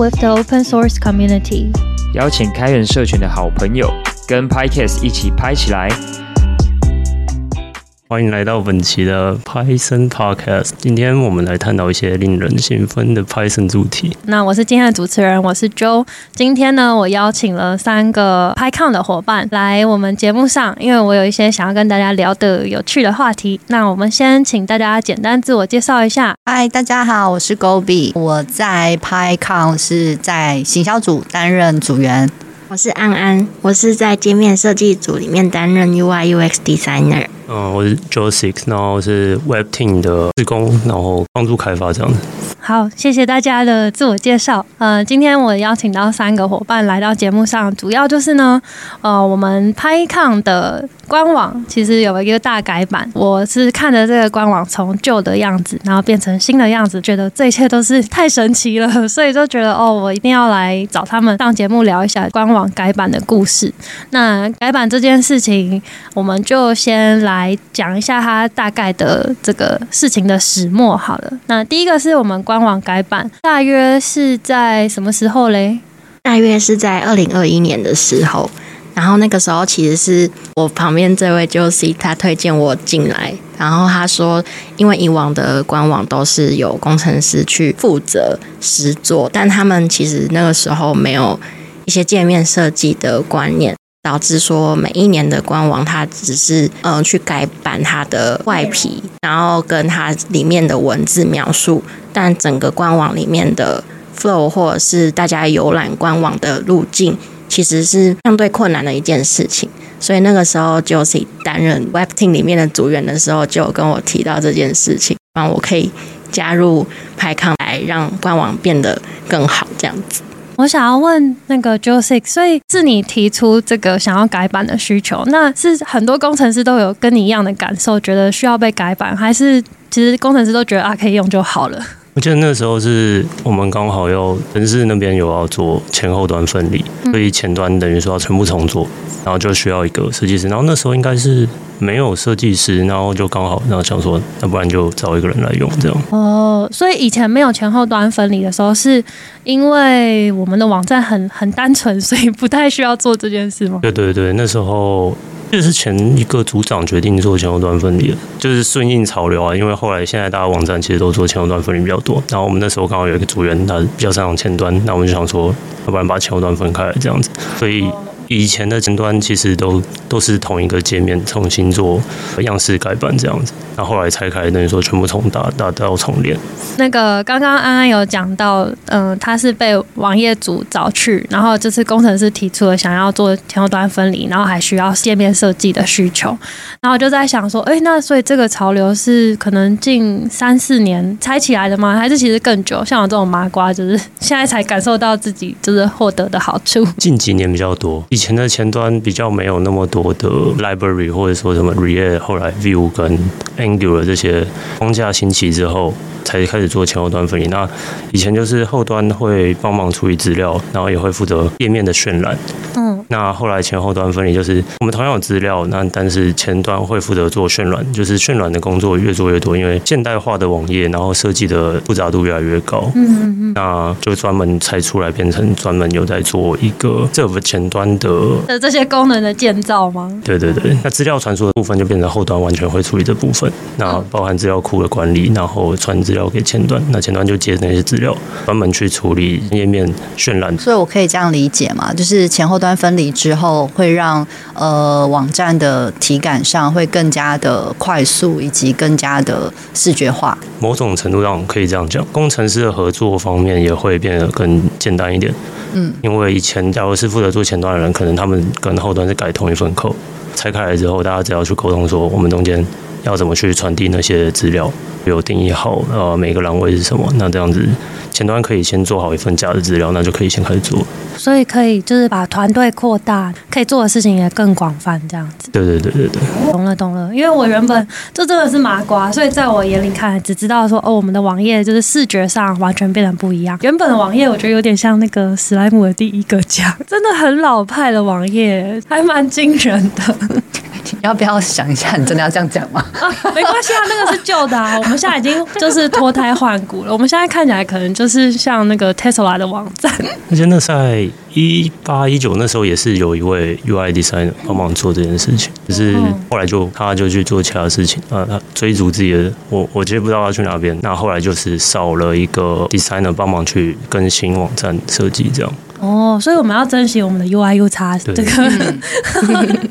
With the open source community，邀请开源社群的好朋友，跟 PyCast 一起拍起来。欢迎来到本期的 Python Podcast。今天我们来探讨一些令人兴奋的 Python 主题。那我是今天的主持人，我是 Joe。今天呢，我邀请了三个 PyCon 的伙伴来我们节目上，因为我有一些想要跟大家聊的有趣的话题。那我们先请大家简单自我介绍一下。嗨，大家好，我是 Gobi，我在 PyCon 是在行销组担任组员。我是安安，我是在界面设计组里面担任 UI UX Designer。嗯，我是 Josix，然后是 Web Team 的职工，然后帮助开发这样子。好，谢谢大家的自我介绍。呃，今天我邀请到三个伙伴来到节目上，主要就是呢，呃，我们 PyCon 的官网其实有一个大改版。我是看着这个官网从旧的样子，然后变成新的样子，觉得这一切都是太神奇了，所以就觉得哦，我一定要来找他们上节目聊一下官网改版的故事。那改版这件事情，我们就先来讲一下它大概的这个事情的始末好了。那第一个是我们官网改版，大约是在什么时候嘞？大约是在二零二一年的时候。然后那个时候其实是我旁边这位 Josie 他推荐我进来，然后他说，因为以往的官网都是有工程师去负责实做，但他们其实那个时候没有一些界面设计的观念。导致说每一年的官网，它只是嗯、去改版它的外皮，然后跟它里面的文字描述，但整个官网里面的 flow 或者是大家游览官网的路径，其实是相对困难的一件事情。所以那个时候，Josie 担任 Web Team 里面的组员的时候，就跟我提到这件事情，让我可以加入派康来让官网变得更好，这样子。我想要问那个 Josix，所以是你提出这个想要改版的需求，那是很多工程师都有跟你一样的感受，觉得需要被改版，还是其实工程师都觉得啊可以用就好了？我记得那时候是我们刚好要城市那边有要做前后端分离，所以前端等于说要全部重做，然后就需要一个设计师，然后那时候应该是。没有设计师，然后就刚好，然后想说，那不然就找一个人来用这样。哦，所以以前没有前后端分离的时候，是因为我们的网站很很单纯，所以不太需要做这件事吗？对对对，那时候这是前一个组长决定做前后端分离的，就是顺应潮流啊。因为后来现在大家网站其实都做前后端分离比较多，然后我们那时候刚好有一个组员，他比较擅长前端，那我们就想说，要不然把前后端分开来这样子，所以。以前的前端其实都都是同一个界面，重新做样式改版这样子，那后后来拆开，等于说全部重打，打到重练。那个刚刚安安有讲到，嗯、呃，他是被网页组找去，然后这次工程师提出了想要做前后端分离，然后还需要界面设计的需求，然后我就在想说，哎，那所以这个潮流是可能近三四年才起来的吗？还是其实更久？像我这种麻瓜，就是现在才感受到自己就是获得的好处。近几年比较多。以前的前端比较没有那么多的 library 或者说什么 React，后来 Vue 跟 Angular 这些框架兴起之后，才开始做前后端分离。那以前就是后端会帮忙处理资料，然后也会负责页面的渲染。嗯，那后来前后端分离就是我们同样有资料，那但是前端会负责做渲染，就是渲染的工作越做越多，因为现代化的网页，然后设计的复杂度越来越高。嗯嗯嗯，那就专门拆出来变成专门有在做一个 server 前端的。的这些功能的建造吗？对对对，那资料传输的部分就变成后端完全会处理这部分，那包含资料库的管理，然后传资料给前端，那前端就接那些资料，专门去处理页面渲染。所以我可以这样理解嘛，就是前后端分离之后，会让呃网站的体感上会更加的快速，以及更加的视觉化。某种程度上可以这样讲，工程师的合作方面也会变得更简单一点。嗯，因为以前假如是负责做前端的人，可能他们跟后端是改同一份扣拆开来之后，大家只要去沟通说，我们中间要怎么去传递那些资料，有定义好呃每个栏位是什么，那这样子前端可以先做好一份假的资料，那就可以先开始做。所以可以就是把团队扩大，可以做的事情也更广泛，这样子。对对对对对，懂了懂了。因为我原本这真的是麻瓜，所以在我眼里看来，只知道说哦，我们的网页就是视觉上完全变得不一样。原本的网页我觉得有点像那个史莱姆的第一个家，真的很老派的网页，还蛮惊人的。要不要想一下？你真的要这样讲吗？啊，没关系啊，那个是旧的啊，我们现在已经就是脱胎换骨了。我们现在看起来可能就是像那个 Tesla 的网站。而且那在一八一九那时候也是有一位 UI designer 帮忙做这件事情，可是后来就他就去做其他事情啊，他追逐自己的，我我其实不知道他去哪边。那后来就是少了一个 designer 帮忙去更新网站设计这样。哦，所以我们要珍惜我们的 UI UX 这个，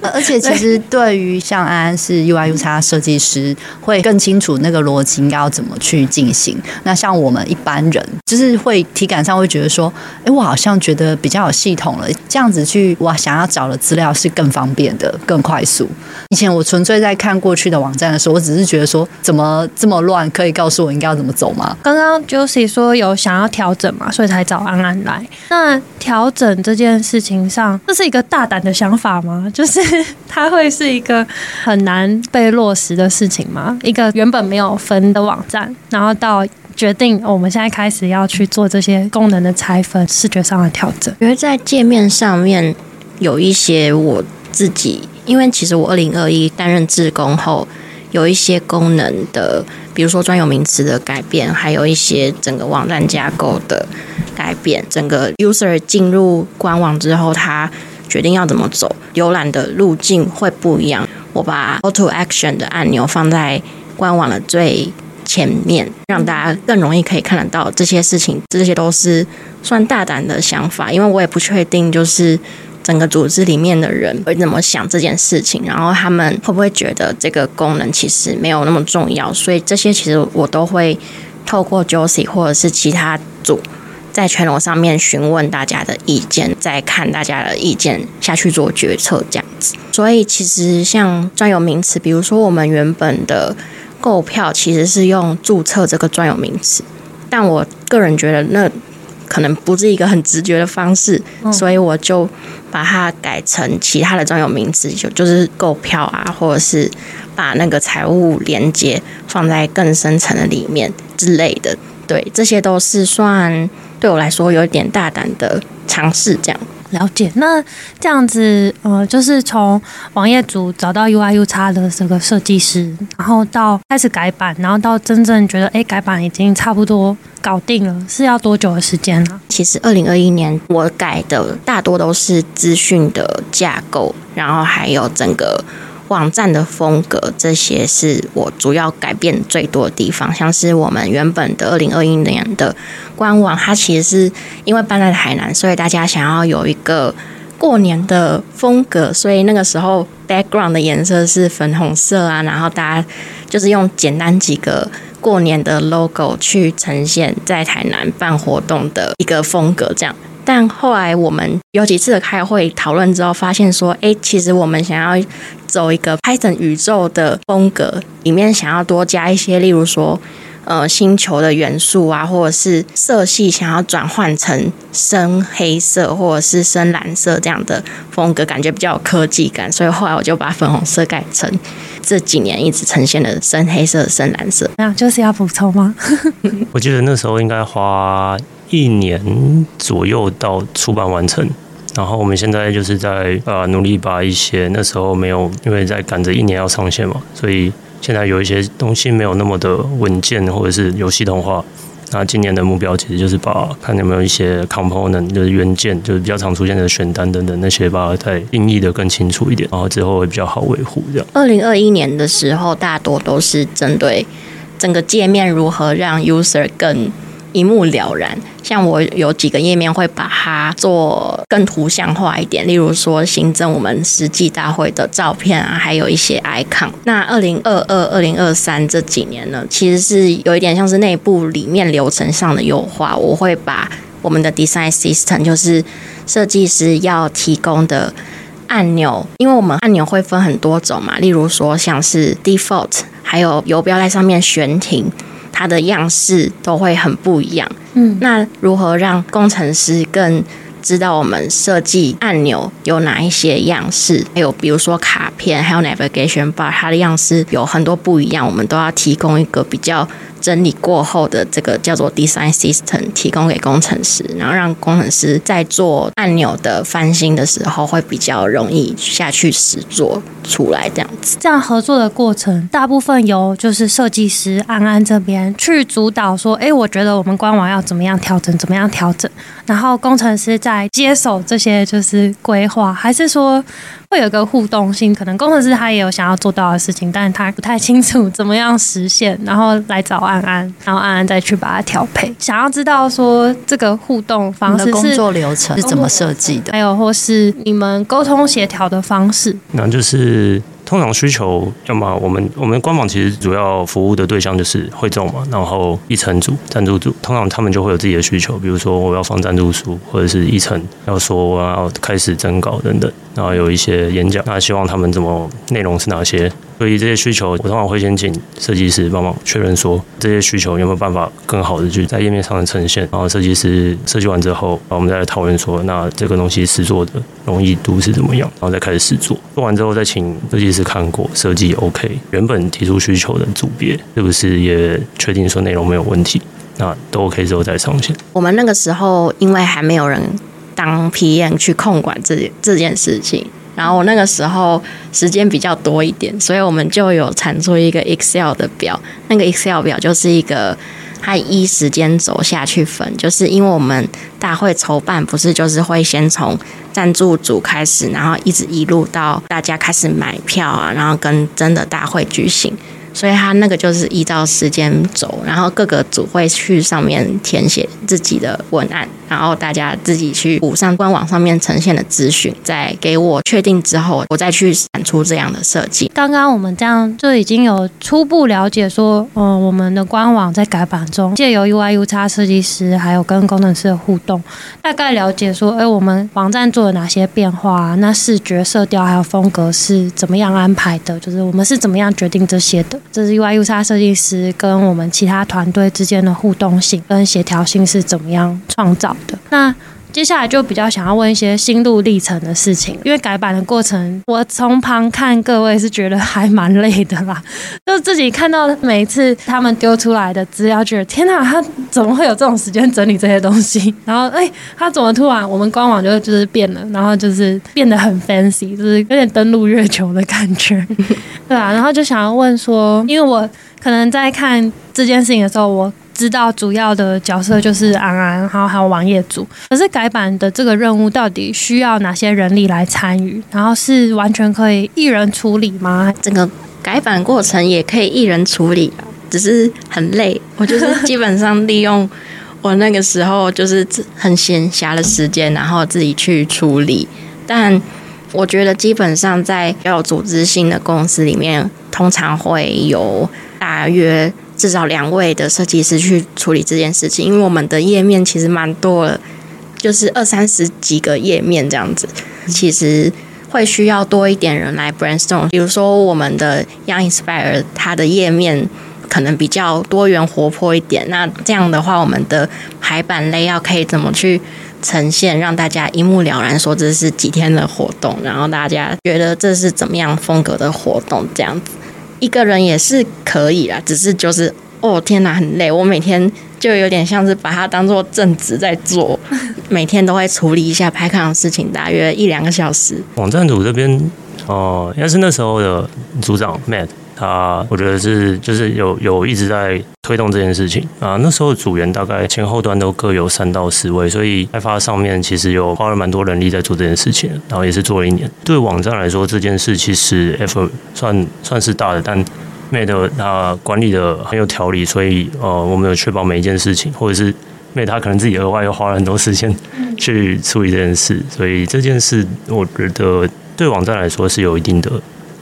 而且其实对于像安安是 UI UX 设计师，会更清楚那个逻辑应该要怎么去进行。那像我们一般人，就是会体感上会觉得说，哎，我好像觉得比较有系统了，这样子去哇想要找的资料是更方便的、更快速。以前我纯粹在看过去的网站的时候，我只是觉得说，怎么这么乱？可以告诉我应该要怎么走吗？刚刚 Josie 说有想要调整嘛，所以才找安安来。那调整这件事情上，这是一个大胆的想法吗？就是它会是一个很难被落实的事情吗？一个原本没有分的网站，然后到决定我们现在开始要去做这些功能的拆分、视觉上的调整。因为在界面上面有一些我自己，因为其实我二零二一担任志工后，有一些功能的，比如说专有名词的改变，还有一些整个网站架构的。改变整个 user 进入官网之后，他决定要怎么走，浏览的路径会不一样。我把 Auto Action 的按钮放在官网的最前面，让大家更容易可以看得到这些事情。这些都是算大胆的想法，因为我也不确定，就是整个组织里面的人会怎么想这件事情，然后他们会不会觉得这个功能其实没有那么重要。所以这些其实我都会透过 Josie 或者是其他组。在全楼上面询问大家的意见，再看大家的意见下去做决策，这样子。所以其实像专有名词，比如说我们原本的购票其实是用注册这个专有名词，但我个人觉得那可能不是一个很直觉的方式，所以我就把它改成其他的专有名词，就就是购票啊，或者是把那个财务连接放在更深层的里面之类的。对，这些都是算。对我来说有一点大胆的尝试，这样了解。那这样子，呃，就是从网页组找到 UI UX 的这个设计师，然后到开始改版，然后到真正觉得，哎，改版已经差不多搞定了，是要多久的时间呢？其实二零二一年我改的大多都是资讯的架构，然后还有整个。网站的风格，这些是我主要改变最多的地方。像是我们原本的二零二一年的官网，它其实是因为搬在台南，所以大家想要有一个过年的风格，所以那个时候 background 的颜色是粉红色啊，然后大家就是用简单几个过年的 logo 去呈现在台南办活动的一个风格，这样。但后来我们有几次的开会讨论之后，发现说，哎，其实我们想要走一个 Python 宇宙的风格，里面想要多加一些，例如说，呃，星球的元素啊，或者是色系想要转换成深黑色或者是深蓝色这样的风格，感觉比较有科技感。所以后来我就把粉红色改成这几年一直呈现的深黑色、深蓝色。那就是要补充吗？我记得那时候应该花。一年左右到出版完成，然后我们现在就是在呃努力把一些那时候没有，因为在赶着一年要上线嘛，所以现在有一些东西没有那么的稳健或者是有系统化。那今年的目标其实就是把看有没有一些 component 就是元件，就是比较常出现的选单等等那些，把它再定义的更清楚一点，然后之后会比较好维护这样。二零二一年的时候，大多都是针对整个界面如何让 user 更。一目了然，像我有几个页面会把它做更图像化一点，例如说新增我们实际大会的照片啊，还有一些 icon。那二零二二、二零二三这几年呢，其实是有一点像是内部里面流程上的优化。我会把我们的 design system，就是设计师要提供的按钮，因为我们按钮会分很多种嘛，例如说像是 default，还有游标在上面悬停。它的样式都会很不一样。嗯，那如何让工程师更知道我们设计按钮有哪一些样式？还有比如说卡片，还有 navigation bar，它的样式有很多不一样。我们都要提供一个比较整理过后的这个叫做 design system 提供给工程师，然后让工程师在做按钮的翻新的时候会比较容易下去实做出来这样子。这样合作的过程，大部分由就是设计师安安这边去主导，说，哎，我觉得我们官网要怎么样调整，怎么样调整，然后工程师在接手这些就是规划，还是说？会有个互动性，可能工程师他也有想要做到的事情，但是他不太清楚怎么样实现，然后来找安安，然后安安再去把它调配。想要知道说这个互动方式是工作流程是怎么设计的，还有或是你们沟通协调的方式，那就是。通常需求，要么我们我们官网其实主要服务的对象就是会众嘛，然后一层组、赞助组，通常他们就会有自己的需求，比如说我要放赞助书，或者是议程要说我要开始征稿等等，然后有一些演讲，那希望他们怎么内容是哪些。所以这些需求，我通常会先请设计师帮忙确认，说这些需求有没有办法更好的去在页面上的呈现。然后设计师设计完之后，我们再来讨论说，那这个东西实做的容易度是怎么样，然后再开始实做。做完之后再请设计师看过设计 OK，原本提出需求的组别是不是也确定说内容没有问题，那都 OK 之后再上线。我们那个时候因为还没有人当 PM 去控管这这件事情。然后我那个时候时间比较多一点，所以我们就有产出一个 Excel 的表。那个 Excel 表就是一个，它依时间轴下去分，就是因为我们大会筹办不是就是会先从赞助组开始，然后一直一路到大家开始买票啊，然后跟真的大会举行。所以他那个就是依照时间轴，然后各个组会去上面填写自己的文案，然后大家自己去补上官网上面呈现的资讯，再给我确定之后，我再去产出这样的设计。刚刚我们这样就已经有初步了解说，嗯，我们的官网在改版中，借由 UI UX 设计师还有跟工程师的互动，大概了解说，哎，我们网站做了哪些变化，那视觉色调还有风格是怎么样安排的，就是我们是怎么样决定这些的。这是 UI UX 设计师跟我们其他团队之间的互动性跟协调性是怎么样创造的？那接下来就比较想要问一些心路历程的事情，因为改版的过程，我从旁看各位是觉得还蛮累的啦。就自己看到每一次他们丢出来的资料，觉得天哪，他怎么会有这种时间整理这些东西？然后哎，他怎么突然我们官网就就是变了，然后就是变得很 fancy，就是有点登陆月球的感觉，对啊。然后就想要问说，因为我可能在看这件事情的时候，我。知道主要的角色就是安安，然后还有网页组。可是改版的这个任务到底需要哪些人力来参与？然后是完全可以一人处理吗？整个改版过程也可以一人处理，只是很累。我就是基本上利用我那个时候就是很闲暇的时间，然后自己去处理。但我觉得基本上在要有组织性的公司里面，通常会有大约。至少两位的设计师去处理这件事情，因为我们的页面其实蛮多的，就是二三十几个页面这样子，其实会需要多一点人来 brainstorm。比如说我们的 Young Inspire，它的页面可能比较多元活泼一点，那这样的话，我们的排版 layout 可以怎么去呈现，让大家一目了然，说这是几天的活动，然后大家觉得这是怎么样风格的活动，这样子。一个人也是可以啦，只是就是哦天哪，很累。我每天就有点像是把它当做正职在做，每天都会处理一下拍卡的事情，大约一两个小时。网站组这边哦，应该是那时候的组长 Matt。他我觉得是就是有有一直在推动这件事情啊。那时候组员大概前后端都各有三到四位，所以开发上面其实有花了蛮多人力在做这件事情，然后也是做了一年。对网站来说，这件事其实 effort 算算是大的，但 Mate 他管理的很有条理，所以呃，我们有确保每一件事情，或者是 Mate 他可能自己额外又花了很多时间去处理这件事，所以这件事我觉得对网站来说是有一定的。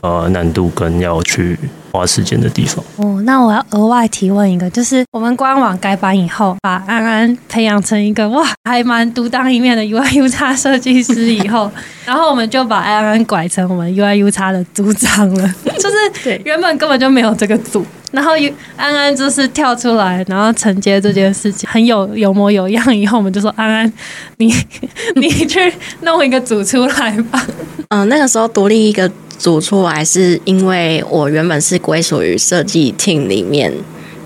呃，难度跟要去花时间的地方。哦，那我要额外提问一个，就是我们官网改版以后，把安安培养成一个哇，还蛮独当一面的 UI UX 设计师以后，然后我们就把安安拐成我们 UI UX 的组长了。就是原本根本就没有这个组，然后安安就是跳出来，然后承接这件事情，很有有模有样。以后我们就说安安，你 你去弄一个组出来吧。嗯、呃，那个时候独立一个。组出来是因为我原本是归属于设计 team 里面，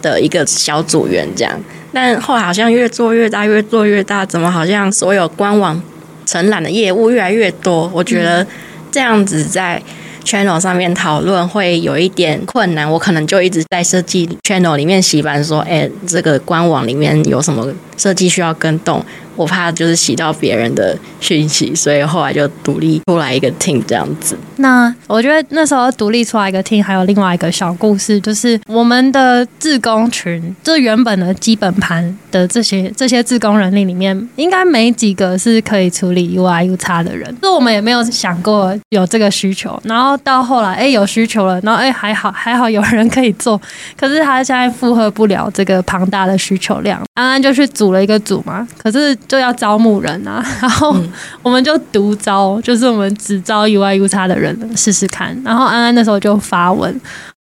的一个小组员这样。但后来好像越做越大，越做越大，怎么好像所有官网承揽的业务越来越多？我觉得这样子在 channel 上面讨论会有一点困难。我可能就一直在设计 channel 里面洗版，说：“哎，这个官网里面有什么设计需要跟动。”我怕就是洗到别人的讯息，所以后来就独立出来一个 team 这样子。那我觉得那时候独立出来一个 team，还有另外一个小故事，就是我们的自工群，就原本的基本盘的这些这些自工人力里面，应该没几个是可以处理 UI U 差的人。就我们也没有想过有这个需求，然后到后来，哎，有需求了，然后哎，还好还好有人可以做，可是他现在负荷不了这个庞大的需求量。安安就去组了一个组嘛，可是。就要招募人啊，然后我们就独招，就是我们只招 UI UX 的人试试看。然后安安那时候就发文，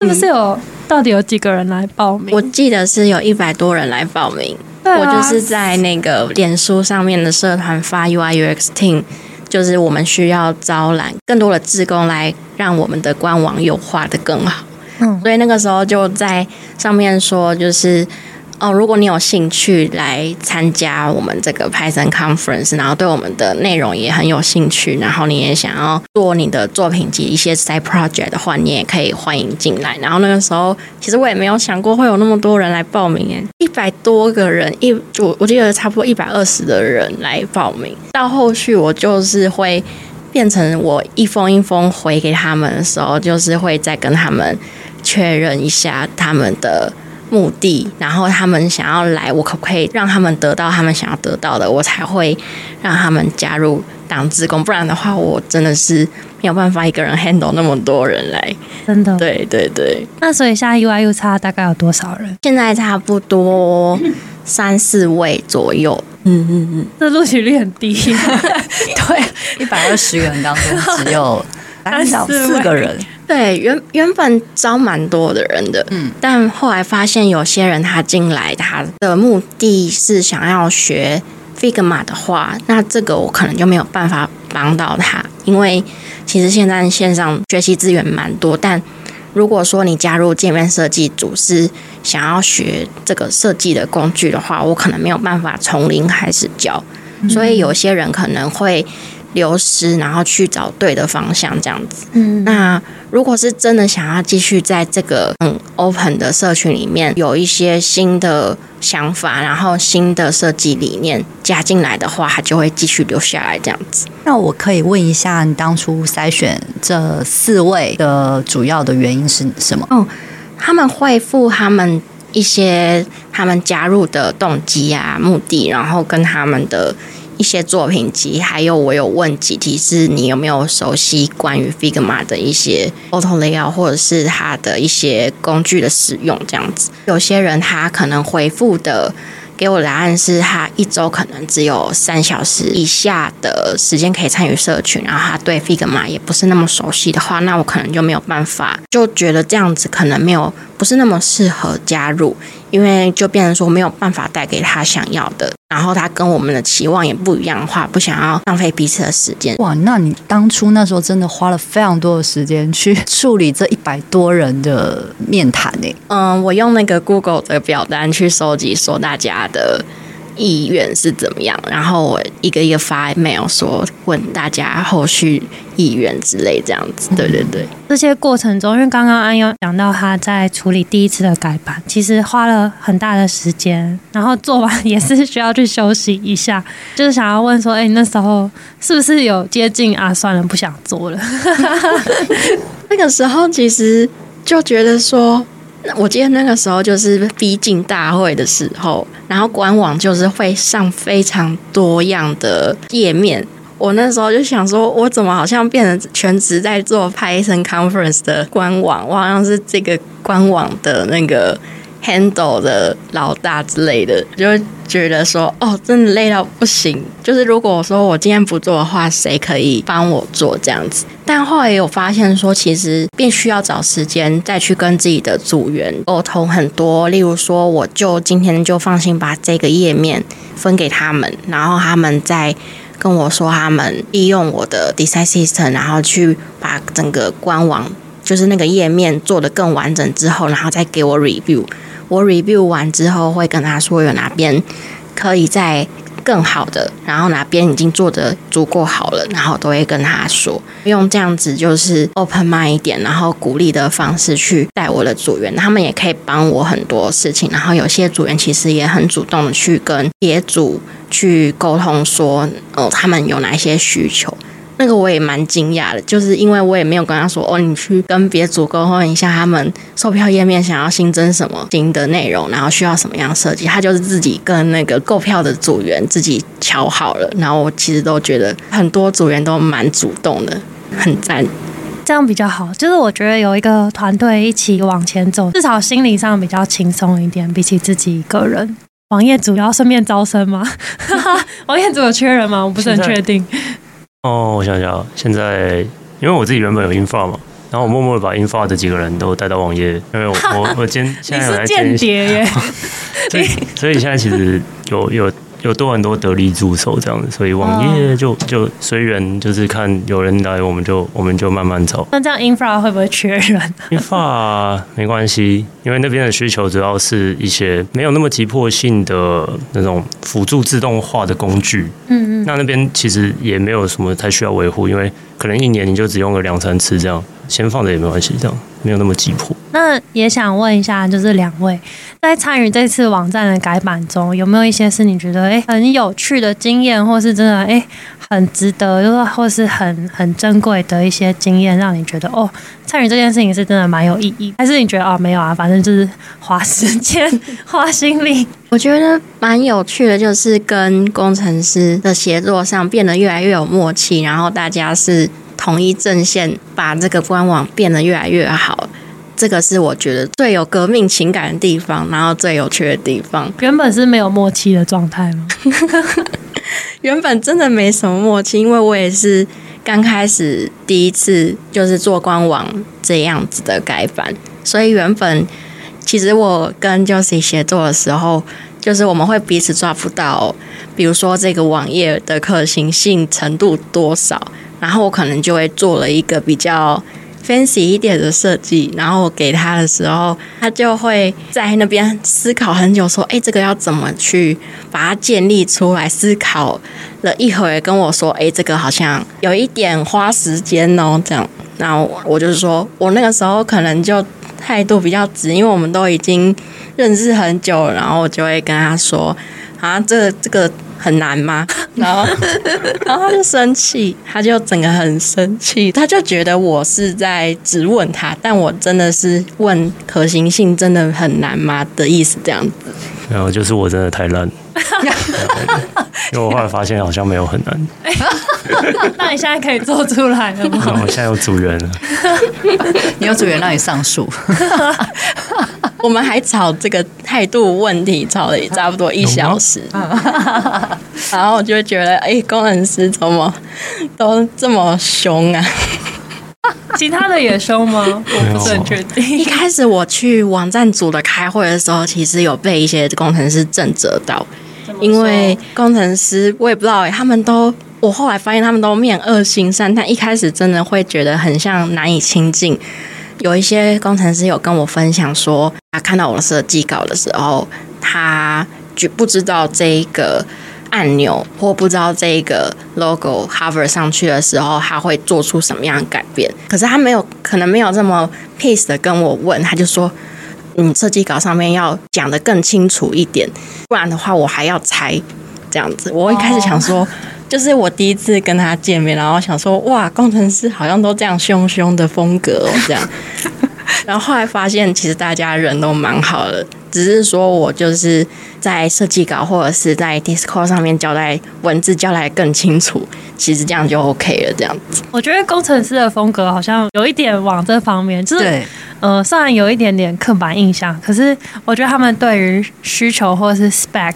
是不是有到底有几个人来报名？我记得是有一百多人来报名。啊、我就是在那个脸书上面的社团发 UI UX Team，就是我们需要招揽更多的志工来让我们的官网优化的更好。嗯，所以那个时候就在上面说，就是。哦，如果你有兴趣来参加我们这个 Python Conference，然后对我们的内容也很有兴趣，然后你也想要做你的作品集一些 side project 的话，你也可以欢迎进来。然后那个时候，其实我也没有想过会有那么多人来报名，诶，一百多个人，一我我记得差不多一百二十的人来报名。到后续我就是会变成我一封一封回给他们的时候，就是会再跟他们确认一下他们的。目的，然后他们想要来，我可不可以让他们得到他们想要得到的，我才会让他们加入当职工，不然的话，我真的是没有办法一个人 handle 那么多人来。真的，对对对。那所以现在 UI U 差大概有多少人？现在差不多三四位左右。嗯嗯嗯，这录取率很低。对，一百二十个人当中只有 三到四个人。对，原原本招蛮多的人的，嗯，但后来发现有些人他进来，他的目的是想要学 Figma 的话，那这个我可能就没有办法帮到他，因为其实现在线上学习资源蛮多，但如果说你加入界面设计组是想要学这个设计的工具的话，我可能没有办法从零开始教，所以有些人可能会。流失，然后去找对的方向，这样子。嗯，那如果是真的想要继续在这个嗯 open 的社群里面有一些新的想法，然后新的设计理念加进来的话，他就会继续留下来这样子。那我可以问一下，你当初筛选这四位的主要的原因是什么？哦，他们会付他们一些他们加入的动机啊、目的，然后跟他们的。一些作品集，还有我有问几题，是你有没有熟悉关于 Figma 的一些 auto layout，或者是它的一些工具的使用这样子。有些人他可能回复的。给我答案是他一周可能只有三小时以下的时间可以参与社群，然后他对 Figma 也不是那么熟悉的话，那我可能就没有办法，就觉得这样子可能没有不是那么适合加入，因为就变成说没有办法带给他想要的，然后他跟我们的期望也不一样的话，不想要浪费彼此的时间。哇，那你当初那时候真的花了非常多的时间去处理这一百多人的面谈呢？嗯，我用那个 Google 的表单去收集说大家的意愿是怎么样，然后我一个一个发 email 说问大家后续意愿之类这样子。对对对，这些过程中，因为刚刚安优讲到他在处理第一次的改版，其实花了很大的时间，然后做完也是需要去休息一下，就是想要问说，哎，那时候是不是有接近啊？算了，不想做了。那个时候其实就觉得说。我记得那个时候就是逼近大会的时候，然后官网就是会上非常多样的页面。我那时候就想说，我怎么好像变成全职在做 Python Conference 的官网？我好像是这个官网的那个。Handle 的老大之类的，就会觉得说，哦，真的累到不行。就是如果说我今天不做的话，谁可以帮我做这样子？但后来有发现说，其实必须要找时间再去跟自己的组员沟通很多。例如说，我就今天就放心把这个页面分给他们，然后他们再跟我说，他们利用我的 design system，然后去把整个官网就是那个页面做得更完整之后，然后再给我 review。我 review 完之后会跟他说有哪边可以再更好的，然后哪边已经做得足够好了，然后都会跟他说，用这样子就是 open mind 一点，然后鼓励的方式去带我的组员，他们也可以帮我很多事情，然后有些组员其实也很主动的去跟别组去沟通说，哦，他们有哪些需求。那个我也蛮惊讶的，就是因为我也没有跟他说哦，你去跟别组沟通一下，他们售票页面想要新增什么新的内容，然后需要什么样设计，他就是自己跟那个购票的组员自己瞧好了。然后我其实都觉得很多组员都蛮主动的，很赞，这样比较好。就是我觉得有一个团队一起往前走，至少心理上比较轻松一点，比起自己一个人。网页组要顺便招生吗？网页组有缺人吗？我不是很确定。哦，我想想，现在因为我自己原本有 Infra 嘛，然后我默默的把 Infra 的几个人都带到网页，因为我 我我今现在有来间谍耶，所以所以现在其实有有。有多很多得力助手这样子，所以网页就就随缘，就是看有人来，我们就我们就慢慢找。那这样 infra 会不会缺人？infra 没关系，因为那边的需求主要是一些没有那么急迫性的那种辅助自动化的工具。嗯嗯。那那边其实也没有什么太需要维护，因为可能一年你就只用个两三次这样。先放着也没关系，这样没有那么急迫。那也想问一下，就是两位在参与这次网站的改版中，有没有一些是你觉得哎很有趣的经验，或是真的哎很值得，就是或是很很珍贵的一些经验，让你觉得哦参与这件事情是真的蛮有意义？还是你觉得哦没有啊，反正就是花时间 花心力？我觉得蛮有趣的，就是跟工程师的协作上变得越来越有默契，然后大家是。统一阵线，把这个官网变得越来越好，这个是我觉得最有革命情感的地方，然后最有趣的地方。原本是没有默契的状态吗？原本真的没什么默契，因为我也是刚开始第一次就是做官网这样子的改版，所以原本其实我跟 Josie 协作的时候，就是我们会彼此抓不到，比如说这个网页的可行性程度多少。然后我可能就会做了一个比较 fancy 一点的设计，然后我给他的时候，他就会在那边思考很久，说：“哎，这个要怎么去把它建立出来？”思考了一会，跟我说：“哎，这个好像有一点花时间哦。”这样，然后我就是说我那个时候可能就态度比较直，因为我们都已经认识很久了，然后我就会跟他说：“啊，这、这个。”很难吗？然后，然后他就生气，他就整个很生气，他就觉得我是在质问他，但我真的是问可行性真的很难吗的意思这样子。然后就是我真的太烂，因为我后来发现好像没有很难。那你现在可以做出来了吗？我现在有组员了，你有组员让你上诉。我们还吵这个态度问题，吵了也差不多一小时，然后我就觉得，哎、欸，工程师怎么都这么凶啊？其他的也凶吗？我不是很确定。一开始我去网站组的开会的时候，其实有被一些工程师震慑到，因为工程师我也不知道哎、欸，他们都我后来发现他们都面恶心善，但一开始真的会觉得很像难以亲近。有一些工程师有跟我分享说，他看到我的设计稿的时候，他就不知道这一个按钮或不知道这一个 logo hover 上去的时候，他会做出什么样的改变。可是他没有，可能没有这么 peace 的跟我问，他就说，嗯，设计稿上面要讲得更清楚一点，不然的话我还要猜这样子。我一开始想说。就是我第一次跟他见面，然后想说，哇，工程师好像都这样凶凶的风格哦，这样。然后后来发现，其实大家人都蛮好的，只是说我就是在设计稿或者是在 Discord 上面交代文字交代更清楚，其实这样就 OK 了。这样子，我觉得工程师的风格好像有一点往这方面，就是对呃，虽然有一点点刻板印象，可是我觉得他们对于需求或是 spec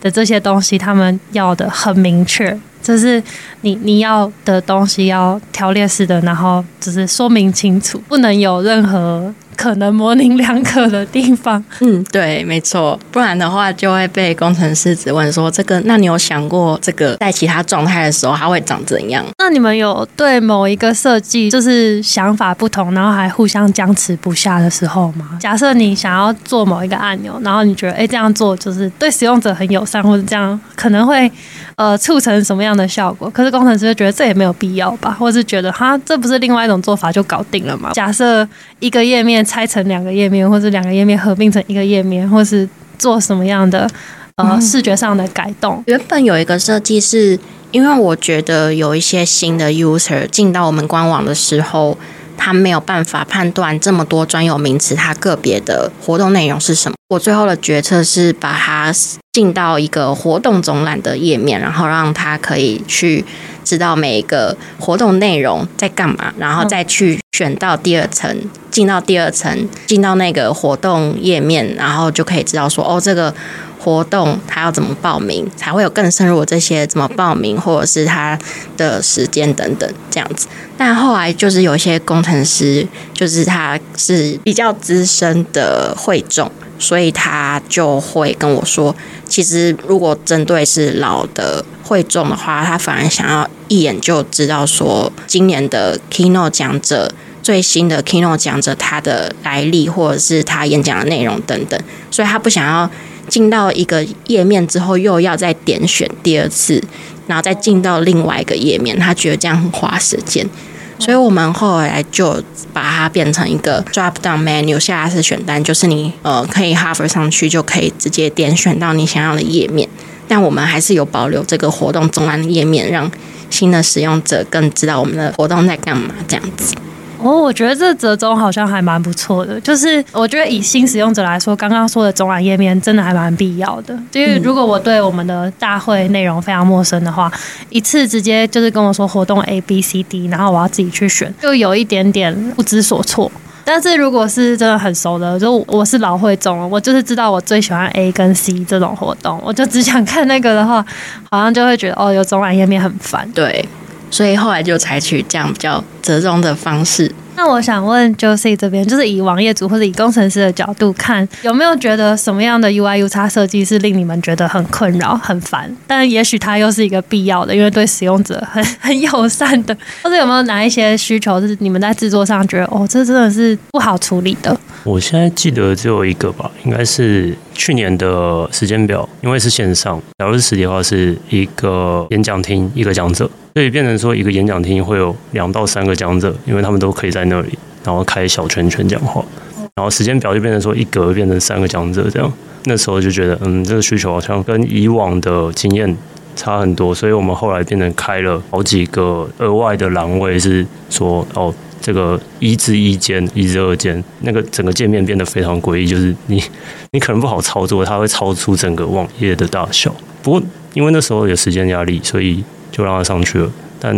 的这些东西，他们要的很明确。就是你你要的东西要条列式的，然后只是说明清楚，不能有任何可能模棱两可的地方。嗯，对，没错，不然的话就会被工程师质问说：“这个，那你有想过这个在其他状态的时候它会长怎样？”那你们有对某一个设计就是想法不同，然后还互相僵持不下的时候吗？假设你想要做某一个按钮，然后你觉得哎这样做就是对使用者很友善，或者这样可能会呃促成什么样的效果？可是工程师就觉得这也没有必要吧，或是觉得哈这不是另外一种做法就搞定了吗？假设一个页面拆成两个页面，或者两个页面合并成一个页面，或是做什么样的呃视觉上的改动？原本有一个设计是，因为我觉得有一些新的 user 进到我们官网的时候，他没有办法判断这么多专有名词，它个别的活动内容是什么。我最后的决策是把它进到一个活动总览的页面，然后让他可以去知道每一个活动内容在干嘛，然后再去选到第二层，进到第二层，进到那个活动页面，然后就可以知道说，哦，这个。活动他要怎么报名，才会有更深入的这些怎么报名，或者是他的时间等等这样子。但后来就是有一些工程师，就是他是比较资深的会众，所以他就会跟我说，其实如果针对是老的会众的话，他反而想要一眼就知道说今年的 Keynote 讲者最新的 Keynote 讲者他的来历，或者是他演讲的内容等等，所以他不想要。进到一个页面之后，又要再点选第二次，然后再进到另外一个页面，他觉得这样很花时间，所以我们后来就把它变成一个 drop down menu 下拉式选单，就是你呃可以 hover 上去就可以直接点选到你想要的页面，但我们还是有保留这个活动总览的页面，让新的使用者更知道我们的活动在干嘛，这样子。哦，我觉得这折中好像还蛮不错的。就是我觉得以新使用者来说，刚刚说的总览页面真的还蛮必要的。因为如果我对我们的大会内容非常陌生的话，一次直接就是跟我说活动 A B C D，然后我要自己去选，就有一点点不知所措。但是如果是真的很熟的，就我是老会众，我就是知道我最喜欢 A 跟 C 这种活动，我就只想看那个的话，好像就会觉得哦，有总览页面很烦。对。所以后来就采取这样比较折中的方式。那我想问 Josie 这边，就是以网页组或者以工程师的角度看，有没有觉得什么样的 UI UX 设计是令你们觉得很困扰、很烦？但也许它又是一个必要的，因为对使用者很很友善的。或者有没有哪一些需求是你们在制作上觉得哦，这真的是不好处理的？我现在记得只有一个吧，应该是去年的时间表，因为是线上，假如是实体的话，是一个演讲厅一个讲者。所以变成说，一个演讲厅会有两到三个讲者，因为他们都可以在那里，然后开小圈圈讲话，然后时间表就变成说一格变成三个讲者这样。那时候就觉得，嗯，这个需求好像跟以往的经验差很多，所以我们后来变成开了好几个额外的栏位，是说，哦，这个一至一间、一至二间，那个整个界面变得非常诡异，就是你 你可能不好操作，它会超出整个网页的大小。不过因为那时候有时间压力，所以。就让它上去了，但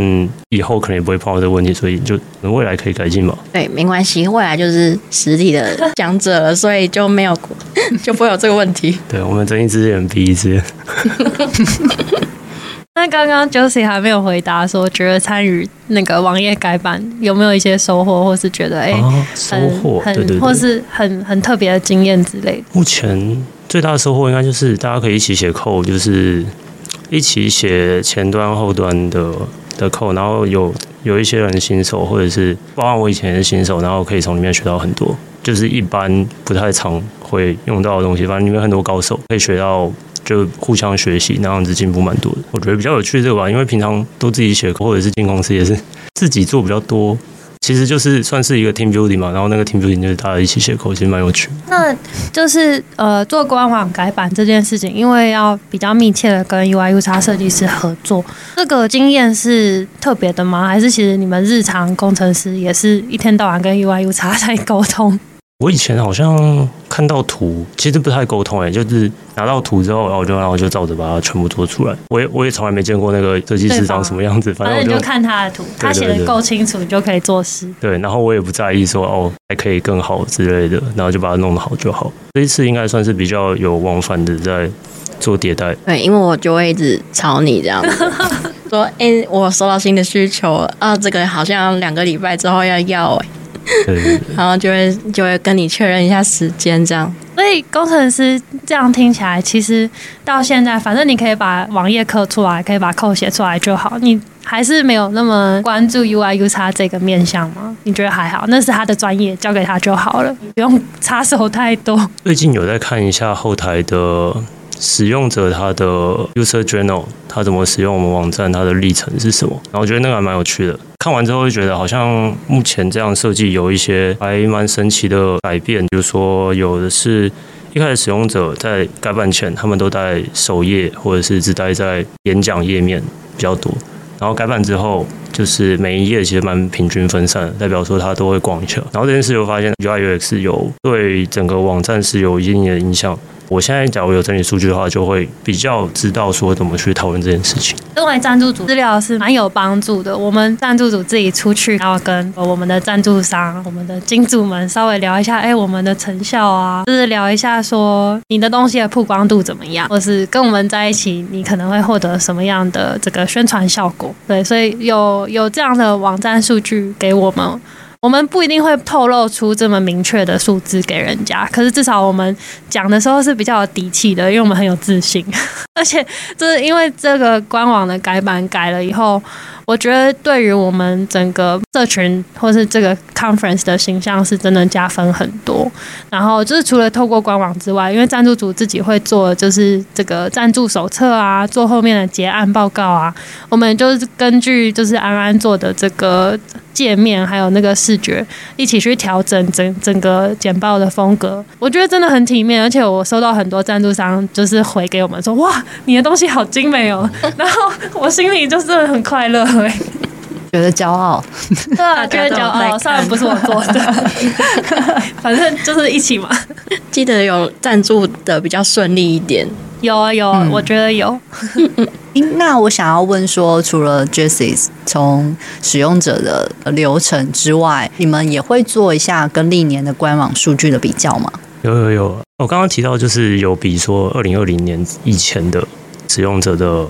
以后可能也不会碰到这个问题，所以就未来可以改进吧。对，没关系，未来就是实体的讲者了，所以就没有 就不会有这个问题。对，我们睁一只眼闭一只眼。那刚刚 Josie 还没有回答说，觉得参与那个网页改版有没有一些收获，或是觉得哎、欸啊，收获，对对对，或是很很特别的经验之类的。目前最大的收获应该就是大家可以一起写 code，就是。一起写前端后端的的 code，然后有有一些人新手，或者是包括我以前是新手，然后可以从里面学到很多，就是一般不太常会用到的东西。反正里面很多高手可以学到，就互相学习，那样子进步蛮多的。我觉得比较有趣这个吧，因为平常都自己写 code，或者是进公司也是自己做比较多。其实就是算是一个 team building 嘛，然后那个 team building 就是大家一起写口其实蛮有趣。那就是呃，做官网改版这件事情，因为要比较密切的跟 UI UX 设计师合作，这个经验是特别的吗？还是其实你们日常工程师也是一天到晚跟 UI UX 在沟通？我以前好像看到图，其实不太沟通诶，就是拿到图之后，然后我就然后就照着把它全部做出来。我也我也从来没见过那个设计师长什么样子，反正你就看他的图，他写的够清楚，你就可以做事。对，然后我也不在意说哦还可以更好之类的，然后就把它弄得好就好。这一次应该算是比较有往返的在做迭代。对，因为我就会一直吵你这样子，说哎，我收到新的需求啊，这个好像两个礼拜之后要要哎。对，然后就会就会跟你确认一下时间，这样。所以工程师这样听起来，其实到现在，反正你可以把网页刻出来，可以把 code 写出来就好。你还是没有那么关注 UI UX 这个面向吗？你觉得还好？那是他的专业，交给他就好了，不用插手太多。最近有在看一下后台的。使用者他的 user journal，他怎么使用我们网站，他的历程是什么？然后我觉得那个还蛮有趣的。看完之后会觉得，好像目前这样设计有一些还蛮神奇的改变。就是说，有的是一开始使用者在改版前，他们都在首页或者是只待在演讲页面比较多。然后改版之后，就是每一页其实蛮平均分散，代表说他都会逛一下。然后这件事就发现 UI UX 有对整个网站是有一定的影响。我现在假如有整理数据的话，就会比较知道说怎么去讨论这件事情。作为赞助组资料是蛮有帮助的。我们赞助组自己出去，然后跟我们的赞助商、我们的金主们稍微聊一下，哎，我们的成效啊，就是聊一下说你的东西的曝光度怎么样，或是跟我们在一起，你可能会获得什么样的这个宣传效果。对，所以有有这样的网站数据给我们。我们不一定会透露出这么明确的数字给人家，可是至少我们讲的时候是比较有底气的，因为我们很有自信，而且就是因为这个官网的改版改了以后。我觉得对于我们整个社群或是这个 conference 的形象是真的加分很多。然后就是除了透过官网之外，因为赞助组自己会做，就是这个赞助手册啊，做后面的结案报告啊，我们就是根据就是安安做的这个界面还有那个视觉一起去调整整整个简报的风格。我觉得真的很体面，而且我收到很多赞助商就是回给我们说，哇，你的东西好精美哦。然后我心里就是很快乐。觉得骄傲，对啊，觉得骄傲。虽然不是我做的，反正就是一起嘛。记得有赞助的比较顺利一点。有啊有，嗯、我觉得有。那我想要问说，除了 Jessie 从使用者的流程之外，你们也会做一下跟历年的官网数据的比较吗？有有有，我刚刚提到就是有比说二零二零年以前的使用者的。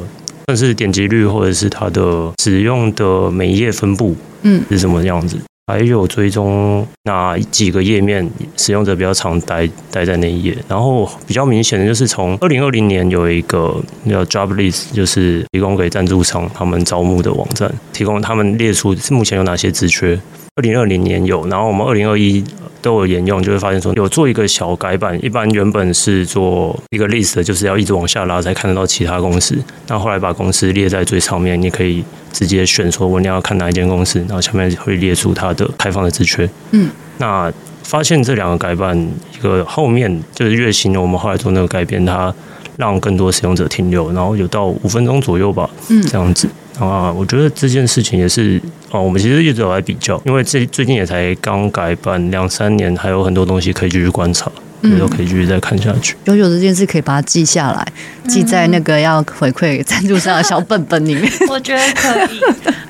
但是点击率或者是它的使用的每一页分布，嗯，是什么样子？嗯、还有追踪哪几个页面使用者比较常待待在那一页？然后比较明显的就是从二零二零年有一个叫 Job List，就是提供给赞助商他们招募的网站，提供他们列出目前有哪些职缺。二零二零年有，然后我们二零二一都有沿用，就会发现说有做一个小改版。一般原本是做一个 list，就是要一直往下拉才看得到其他公司。那后来把公司列在最上面，你可以直接选说我你要看哪一间公司，然后下面会列出它的开放的职缺。嗯，那发现这两个改版，一个后面就是月薪，我们后来做那个改变，它让更多使用者停留，然后有到五分钟左右吧，嗯，这样子。啊，我觉得这件事情也是哦，我们其实一直有在比较，因为最最近也才刚改版两三年，还有很多东西可以继续观察。嗯，都可以继续再看下去。有有这件事可以把它记下来，记在那个要回馈赞助商的小本本里面。我觉得可以，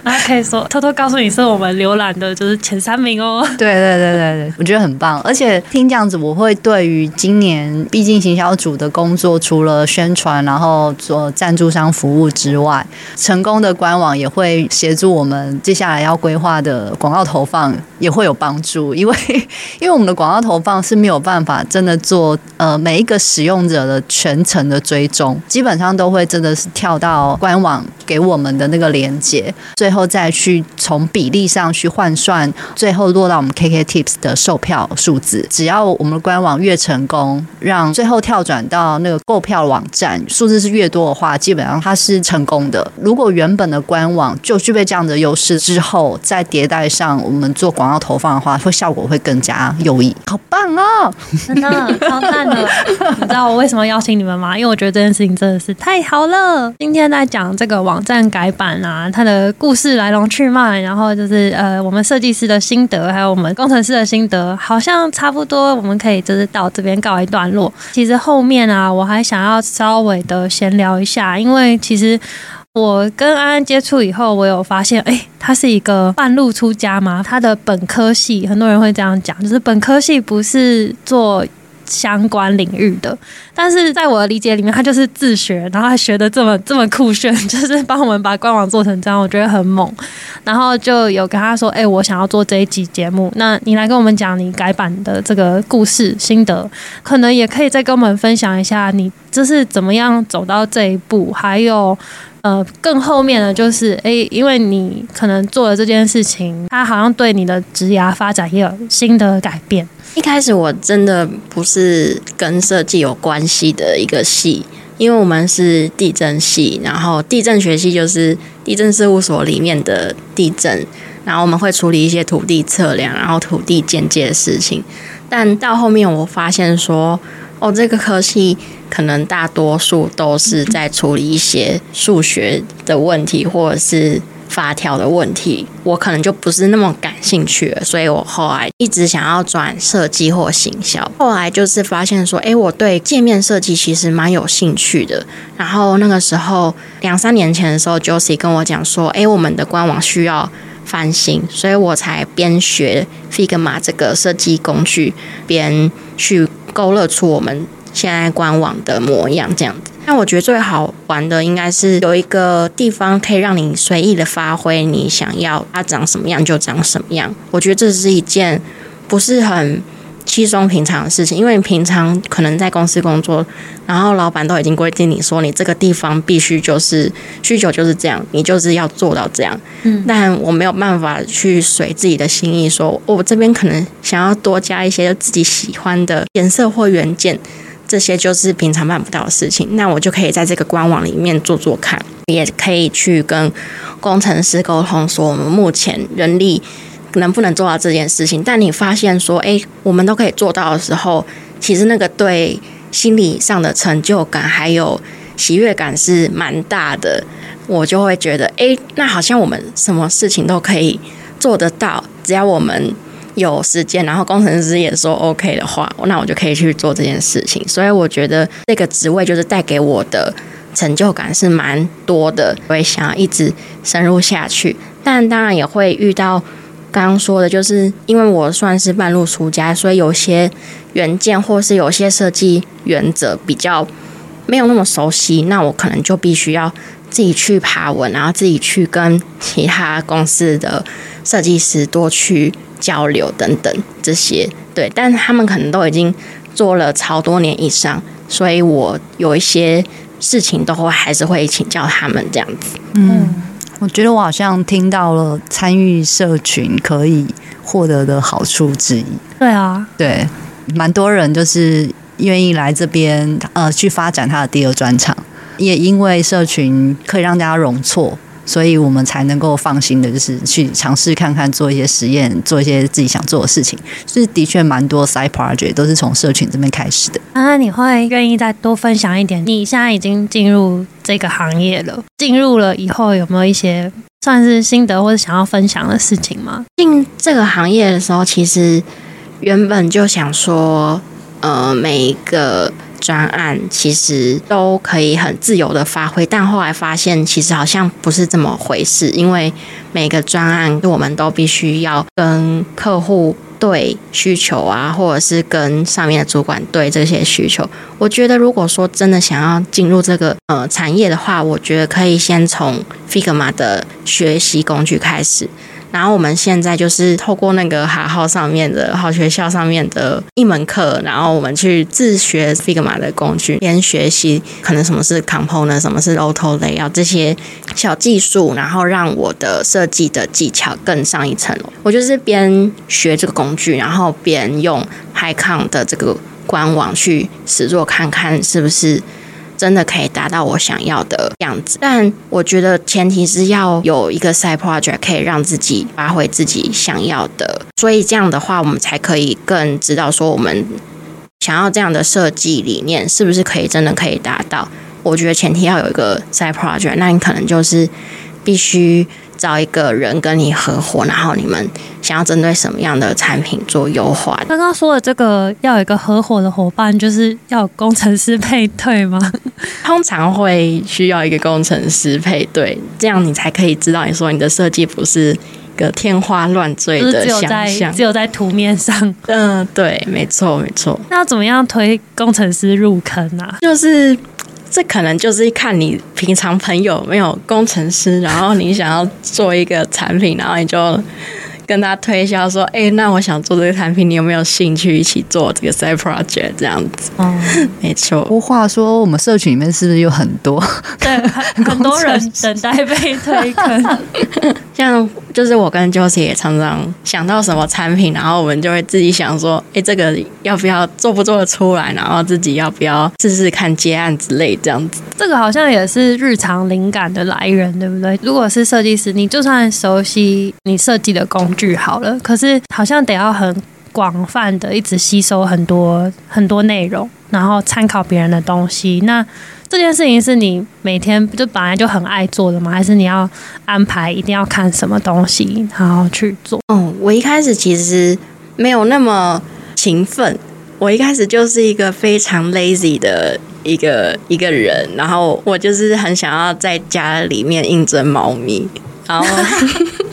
然后可以说偷偷告诉你是我们浏览的就是前三名哦。对对对对对，我觉得很棒。而且听这样子，我会对于今年毕竟行销组的工作，除了宣传，然后做赞助商服务之外，成功的官网也会协助我们接下来要规划的广告投放也会有帮助。因为 因为我们的广告投放是没有办法。真的做呃每一个使用者的全程的追踪，基本上都会真的是跳到官网给我们的那个连接，最后再去从比例上去换算，最后落到我们 KK Tips 的售票数字。只要我们的官网越成功，让最后跳转到那个购票网站数字是越多的话，基本上它是成功的。如果原本的官网就具备这样的优势之后，再迭代上我们做广告投放的话，会效果会更加优异。好棒哦！嗯，超赞的！你知道我为什么邀请你们吗？因为我觉得这件事情真的是太好了。今天在讲这个网站改版啊，它的故事来龙去脉，然后就是呃，我们设计师的心得，还有我们工程师的心得，好像差不多，我们可以就是到这边告一段落。其实后面啊，我还想要稍微的闲聊一下，因为其实。我跟安安接触以后，我有发现，哎，他是一个半路出家嘛。他的本科系，很多人会这样讲，就是本科系不是做相关领域的。但是在我的理解里面，他就是自学，然后还学得这么这么酷炫，就是帮我们把官网做成这样，我觉得很猛。然后就有跟他说：“哎、我想要做这一集节目，那你来跟我们讲你改版的这个故事心得，可能也可以再跟我们分享一下你这是怎么样走到这一步，还有。”呃，更后面的就是，哎、因为你可能做了这件事情，它好像对你的职涯发展也有新的改变。一开始我真的不是跟设计有关系的一个系，因为我们是地震系，然后地震学系就是地震事务所里面的地震，然后我们会处理一些土地测量，然后土地鉴界的事情。但到后面我发现说，哦，这个科系可能大多数都是在处理一些数学的问题，或者是发条的问题，我可能就不是那么感兴趣了。所以我后来一直想要转设计或行销。后来就是发现说，诶，我对界面设计其实蛮有兴趣的。然后那个时候两三年前的时候，Josie 跟我讲说，诶，我们的官网需要翻新，所以我才边学 Figma 这个设计工具，边去。勾勒出我们现在官网的模样，这样子。那我觉得最好玩的应该是有一个地方可以让你随意的发挥，你想要它长什么样就长什么样。我觉得这是一件不是很稀松平常的事情，因为你平常可能在公司工作，然后老板都已经规定你说你这个地方必须就是需求就是这样，你就是要做到这样。嗯，但我没有办法去随自己的心意说，说我这边可能想要多加一些自己喜欢的颜色或元件，这些就是平常办不到的事情。那我就可以在这个官网里面做做看，也可以去跟工程师沟通说，我们目前人力。能不能做到这件事情？但你发现说，哎，我们都可以做到的时候，其实那个对心理上的成就感还有喜悦感是蛮大的。我就会觉得，哎，那好像我们什么事情都可以做得到，只要我们有时间，然后工程师也说 OK 的话，那我就可以去做这件事情。所以我觉得这个职位就是带给我的成就感是蛮多的，我也想要一直深入下去。但当然也会遇到。刚刚说的就是，因为我算是半路出家，所以有些元件或是有些设计原则比较没有那么熟悉，那我可能就必须要自己去爬文，然后自己去跟其他公司的设计师多去交流等等这些。对，但他们可能都已经做了超多年以上，所以我有一些事情都会还是会请教他们这样子。嗯。我觉得我好像听到了参与社群可以获得的好处之一。对啊，对，蛮多人就是愿意来这边呃去发展他的第二专场，也因为社群可以让大家容错。所以我们才能够放心的，就是去尝试看看，做一些实验，做一些自己想做的事情。所以的确蛮多 side project 都是从社群这边开始的。那你会愿意再多分享一点？你现在已经进入这个行业了，进入了以后有没有一些算是心得或者想要分享的事情吗？进这个行业的时候，其实原本就想说，呃，每一个。专案其实都可以很自由的发挥，但后来发现其实好像不是这么回事，因为每个专案我们都必须要跟客户对需求啊，或者是跟上面的主管对这些需求。我觉得如果说真的想要进入这个呃产业的话，我觉得可以先从 Figma 的学习工具开始。然后我们现在就是透过那个哈号上面的好学校上面的一门课，然后我们去自学 Figma 的工具，边学习可能什么是 Component，什么是 Auto Layout 这些小技术，然后让我的设计的技巧更上一层楼。我就是边学这个工具，然后边用 HiCon 的这个官网去实作，看看是不是。真的可以达到我想要的样子，但我觉得前提是要有一个 side project 可以让自己发挥自己想要的，所以这样的话，我们才可以更知道说我们想要这样的设计理念是不是可以真的可以达到。我觉得前提要有一个 side project，那你可能就是必须。找一个人跟你合伙，然后你们想要针对什么样的产品做优化？刚刚说的这个要有一个合伙的伙伴，就是要有工程师配对吗？通常会需要一个工程师配对，这样你才可以知道你说你的设计不是个天花乱坠的想象，只有在图面上。嗯、呃，对，没错，没错。那怎么样推工程师入坑呢、啊？就是这可能就是看你平常朋友没有工程师，然后你想要做一个产品，然后你就。跟他推销说：“哎、欸，那我想做这个产品，你有没有兴趣一起做这个 side project？这样子，嗯，没错。不过话说，我们社群里面是不是有很多对很 多人等待被推坑？像就是我跟 Josie 也常常想到什么产品，然后我们就会自己想说：哎、欸，这个要不要做不做得出来？然后自己要不要试试看接案之类这样子。这个好像也是日常灵感的来源，对不对？如果是设计师，你就算熟悉你设计的工。句好了，可是好像得要很广泛的一直吸收很多很多内容，然后参考别人的东西。那这件事情是你每天就本来就很爱做的吗？还是你要安排一定要看什么东西然后去做？嗯，我一开始其实没有那么勤奋，我一开始就是一个非常 lazy 的一个一个人，然后我就是很想要在家里面应征猫咪，然后。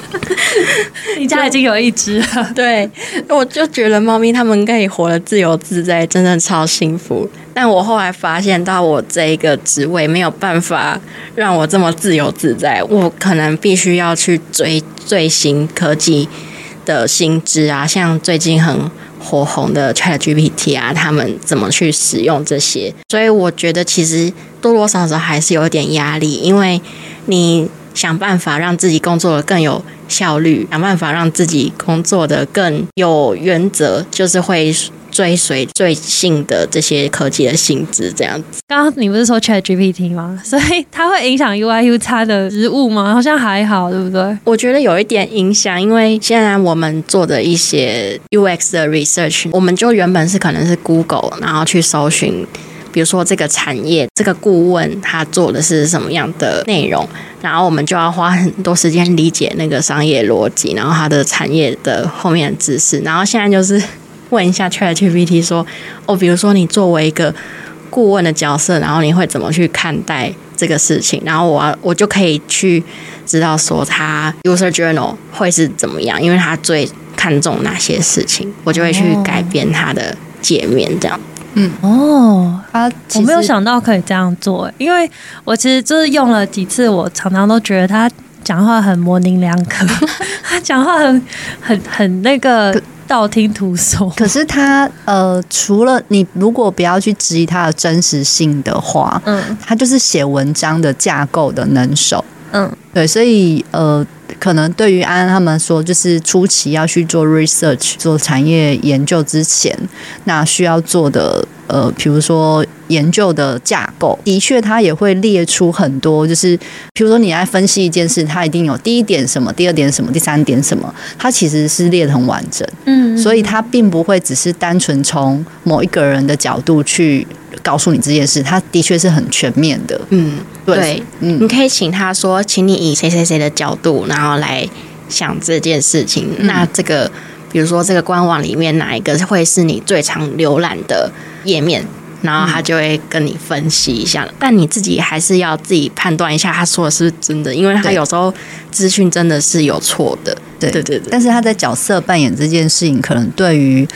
你家已经有一只了，对，我就觉得猫咪它们可以活得自由自在，真的超幸福。但我后来发现到，我这一个职位没有办法让我这么自由自在，我可能必须要去追最新科技的新知啊，像最近很火红的 ChatGPT 啊，他们怎么去使用这些？所以我觉得其实多多少少还是有点压力，因为你。想办法让自己工作的更有效率，想办法让自己工作的更有原则，就是会追随最新的这些科技的性质，这样子。刚刚你不是说 ChatGPT 吗？所以它会影响 UI UX 的职务吗？好像还好，对不对？我觉得有一点影响，因为现在我们做的一些 UX 的 research，我们就原本是可能是 Google，然后去搜寻。比如说这个产业，这个顾问他做的是什么样的内容，然后我们就要花很多时间理解那个商业逻辑，然后它的产业的后面的知识。然后现在就是问一下 ChatGPT 说，哦，比如说你作为一个顾问的角色，然后你会怎么去看待这个事情？然后我我就可以去知道说他 user journal 会是怎么样，因为他最看重哪些事情，我就会去改变他的界面这样。嗯哦，他我没有想到可以这样做，因为我其实就是用了几次，我常常都觉得他讲话很模棱两可，他讲话很很很那个道听途说。可是他呃，除了你如果不要去质疑他的真实性的话，嗯，他就是写文章的架构的能手，嗯，对，所以呃。可能对于安安他们说，就是初期要去做 research、做产业研究之前，那需要做的呃，比如说研究的架构，的确他也会列出很多，就是比如说你来分析一件事，它一定有第一点什么，第二点什么，第三点什么，它其实是列得很完整，嗯，所以它并不会只是单纯从某一个人的角度去。告诉你这件事，他的确是很全面的。嗯，对，对嗯，你可以请他说，请你以谁谁谁的角度，然后来想这件事情。嗯、那这个，比如说这个官网里面哪一个会是你最常浏览的页面，然后他就会跟你分析一下。嗯、但你自己还是要自己判断一下，他说的是不是真的，因为他有时候资讯真的是有错的。对对对，对。但是他在角色扮演这件事情，可能对于。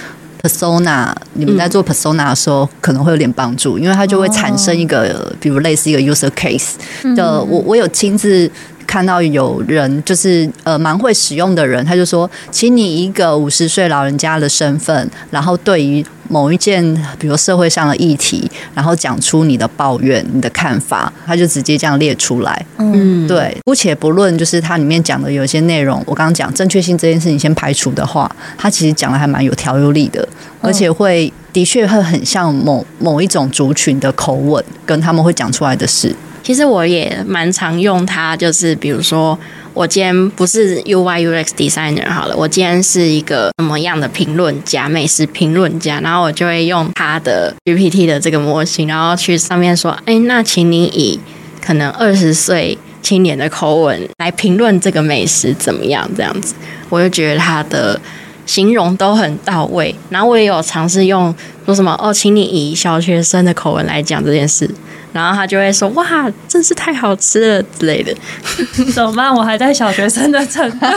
Persona，你们在做 Persona 的时候可能会有点帮助，因为它就会产生一个，比如类似一个 user case 的。我我有亲自。看到有人就是呃蛮会使用的人，他就说，请你以一个五十岁老人家的身份，然后对于某一件比如社会上的议题，然后讲出你的抱怨、你的看法，他就直接这样列出来。嗯，对，姑且不论就是它里面讲的有些内容，我刚刚讲正确性这件事情先排除的话，它其实讲的还蛮有条有理的，而且会的确会很像某某一种族群的口吻，跟他们会讲出来的事。其实我也蛮常用它，就是比如说，我今天不是 UI UX designer 好了，我今天是一个什么样的评论家，美食评论家，然后我就会用它的 GPT 的这个模型，然后去上面说，哎，那请你以可能二十岁青年的口吻来评论这个美食怎么样？这样子，我就觉得它的形容都很到位。然后我也有尝试用说什么，哦，请你以小学生的口吻来讲这件事。然后他就会说：“哇，真是太好吃了之类的。”怎么办？我还在小学生的程度。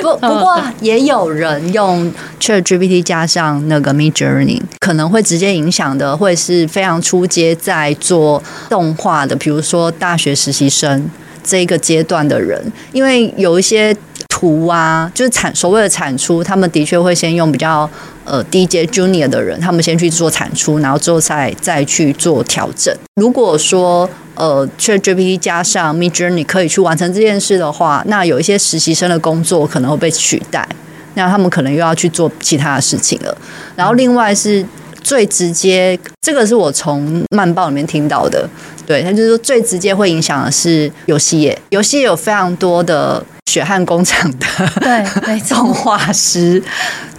不不过也有人用 ChatGPT 加上那个 Midjourney，可能会直接影响的会是非常初阶在做动画的，比如说大学实习生这一个阶段的人，因为有一些图啊，就是产所谓的产出，他们的确会先用比较呃低阶 Junior 的人，他们先去做产出，然后之后再再去做调整。如果说呃，ChatGPT 加上 Midjourney 可以去完成这件事的话，那有一些实习生的工作可能会被取代，那他们可能又要去做其他的事情了。然后另外是最直接，这个是我从漫报里面听到的，对，他就是说最直接会影响的是游戏业，游戏业有非常多的血汗工厂的对，动画师，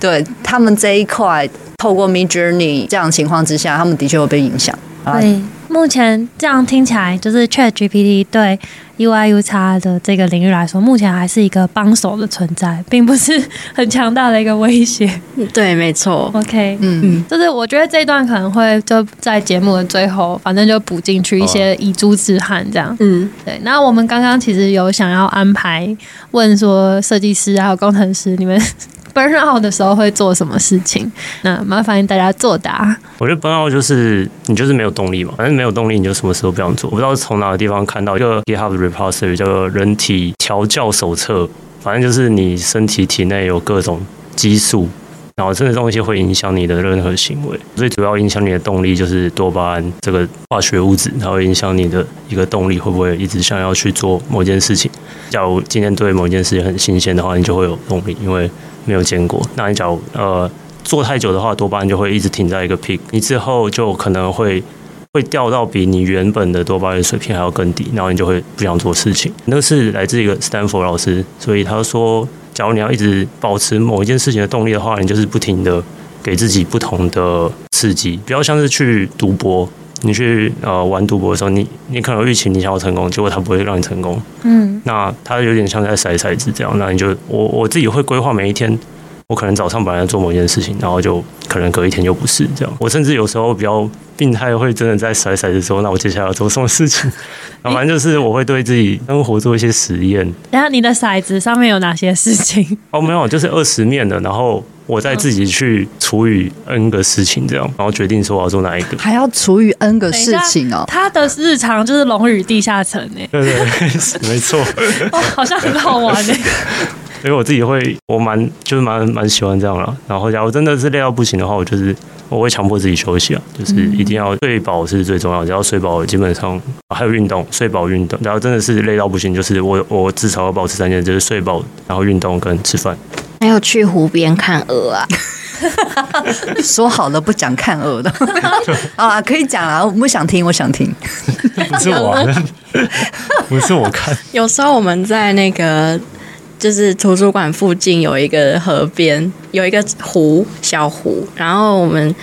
对他们这一块透过 Midjourney 这样的情况之下，他们的确会被影响。对。目前这样听起来，就是 ChatGPT 对 UIUX 的这个领域来说，目前还是一个帮手的存在，并不是很强大的一个威胁。对，没错。OK，嗯嗯，就是我觉得这一段可能会就在节目的最后，反正就补进去一些以珠之憾这样。嗯，对。那我们刚刚其实有想要安排问说，设计师还有工程师，你们。Burn out 的时候会做什么事情？那麻烦大家作答。我觉得 burn out 就是你就是没有动力嘛，反正没有动力，你就什么事都不想做。我不知道是从哪个地方看到一个 GitHub repository 叫做人体调教手册，反正就是你身体体内有各种激素，然后这个东西会影响你的任何行为。最主要影响你的动力就是多巴胺这个化学物质，它会影响你的一个动力会不会一直想要去做某件事情。假如今天对某件事情很新鲜的话，你就会有动力，因为没有见过，那你假如呃做太久的话，多巴胺就会一直停在一个 peak，你之后就可能会会掉到比你原本的多巴胺水平还要更低，然后你就会不想做事情。那个是来自一个斯坦福老师，所以他说，假如你要一直保持某一件事情的动力的话，你就是不停的给自己不同的刺激，比较像是去赌博。你去呃玩赌博的时候，你你可能预期你想要成功，结果他不会让你成功。嗯，那他有点像在甩骰子这样。那你就我我自己会规划每一天，我可能早上本来要做某件事情，然后就可能隔一天就不是这样。我甚至有时候比较病态，会真的在甩骰子说，那我接下来要做什么事情？反正就是我会对自己生活做一些实验。然后你的骰子上面有哪些事情？哦，没有，就是二十面的，然后。我再自己去除以 n 个事情，这样，然后决定说我要做哪一个，还要除以 n 个事情哦。他的日常就是龙与地下城呢。对对，对，没错。哦，好像很好玩呢。因为我自己会，我蛮就是蛮蛮喜欢这样了。然后，假如真的是累到不行的话，我就是我会强迫自己休息啊，就是一定要睡饱是最重要的。只要睡饱，基本上还有运动，睡饱运动。然后真的是累到不行，就是我我至少要保持三件，就是睡饱，然后运动跟吃饭。还有去湖边看鹅啊！说好了不讲看鹅的 啊，可以讲啊！我不想听，我想听。不是我，不是我看。有时候我们在那个就是图书馆附近有一个河边，有一个湖，小湖，然后我们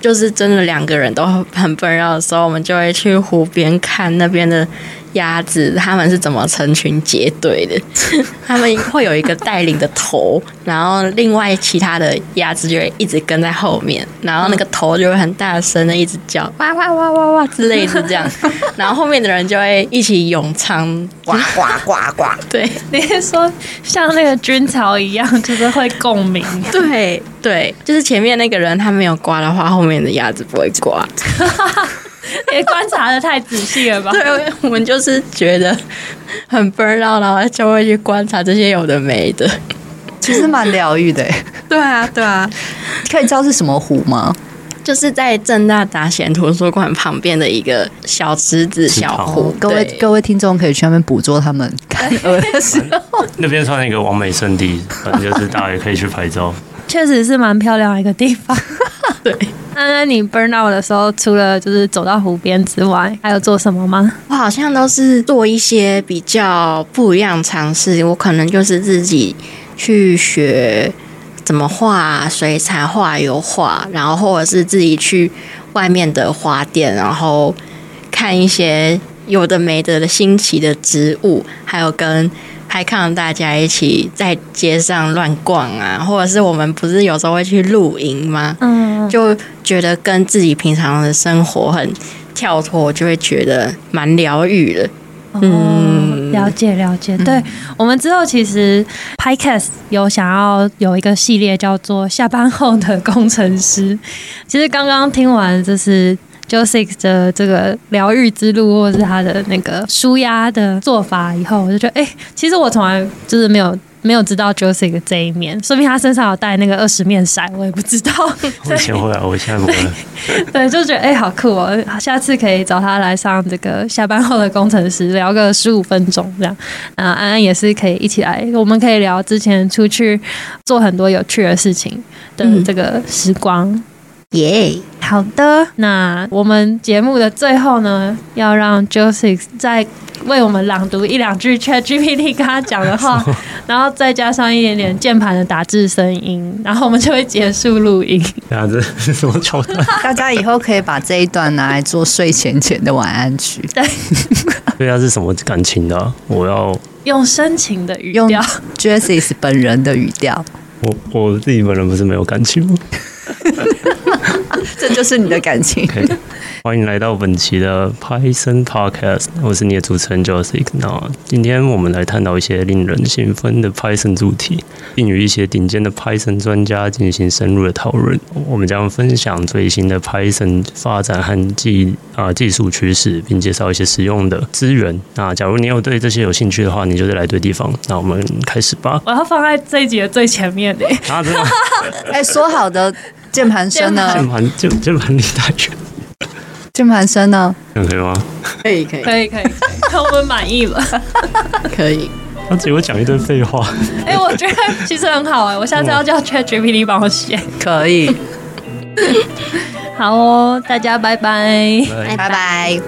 就是真的两个人都很 burn out 的时候，我们就会去湖边看那边的。鸭子他们是怎么成群结队的？他们会有一个带领的头，然后另外其他的鸭子就会一直跟在后面，然后那个头就会很大声的一直叫哇哇哇哇哇之类的这样，然后后面的人就会一起咏唱呱呱呱呱。对，你是说像那个军曹一样，就是会共鸣？对对，就是前面那个人他没有呱的话，后面的鸭子不会呱。也观察的太仔细了吧？对，我们就是觉得很 burn out，然后就会去观察这些有的没的，其实蛮疗愈的。对啊，对啊，可以知道是什么湖吗？就是在正大达贤图书馆旁边的一个小池子、小湖。各位各位听众可以去那边捕捉他们看鹅的时候。那边算一个完美圣地，反正就是大家也可以去拍照。确实是蛮漂亮的一个地方。对。那你 burn out 的时候，除了就是走到湖边之外，还有做什么吗？我好像都是做一些比较不一样尝试。我可能就是自己去学怎么画水彩、画油画，然后或者是自己去外面的花店，然后看一些有的没的的新奇的植物，还有跟。拍抗大家一起在街上乱逛啊，或者是我们不是有时候会去露营吗？嗯，就觉得跟自己平常的生活很跳脱，就会觉得蛮疗愈的。嗯，了解了解。对、嗯、我们之后其实 Podcast 有想要有一个系列叫做下班后的工程师。其实刚刚听完就是 Josix 的这个疗愈之路，或者是他的那个舒压的做法以后，我就觉得，哎、欸，其实我从来就是没有。没有知道 Josix 这一面，说明他身上有带那个二十面骰，我也不知道。我以前会啊，我现在不会。对，就觉得哎、欸，好酷哦！下次可以找他来上这个下班后的工程师，聊个十五分钟这样。啊，安安也是可以一起来，我们可以聊之前出去做很多有趣的事情的这个时光。耶、嗯，好的。那我们节目的最后呢，要让 Joseph 再。为我们朗读一两句 ChatGPT 跟他讲的话，然后再加上一点点键盘的打字声音，然后我们就会结束录音。这样子是什么桥段？大家以后可以把这一段拿来做睡前前的晚安曲。对，对啊，是什么感情的、啊？我要用深情的语调，用 Joseph 本人的语调。我我自己本人不是没有感情吗？这就是你的感情。Okay. 欢迎来到本期的 Python Podcast，我是你的主持人 Josix。那今天我们来探讨一些令人兴奋的 Python 主题，并与一些顶尖的 Python 专家进行深入的讨论。我们将分享最新的 Python 发展和技啊技术趋势，并介绍一些实用的资源。那假如你有对这些有兴趣的话，你就是来对地方。那我们开始吧。我要放在这一集的最前面的。啊，真的？哎，说好的键盘声呢？键盘键键盘离太远。键盘声呢？可以吗？可以，可以，可以，可以，我们满意了。可以。他只会讲一堆废话。哎、我觉得其实很好哎、我下次要叫 ChatGPT 帮我写。可以。好哦，大家拜拜，拜拜。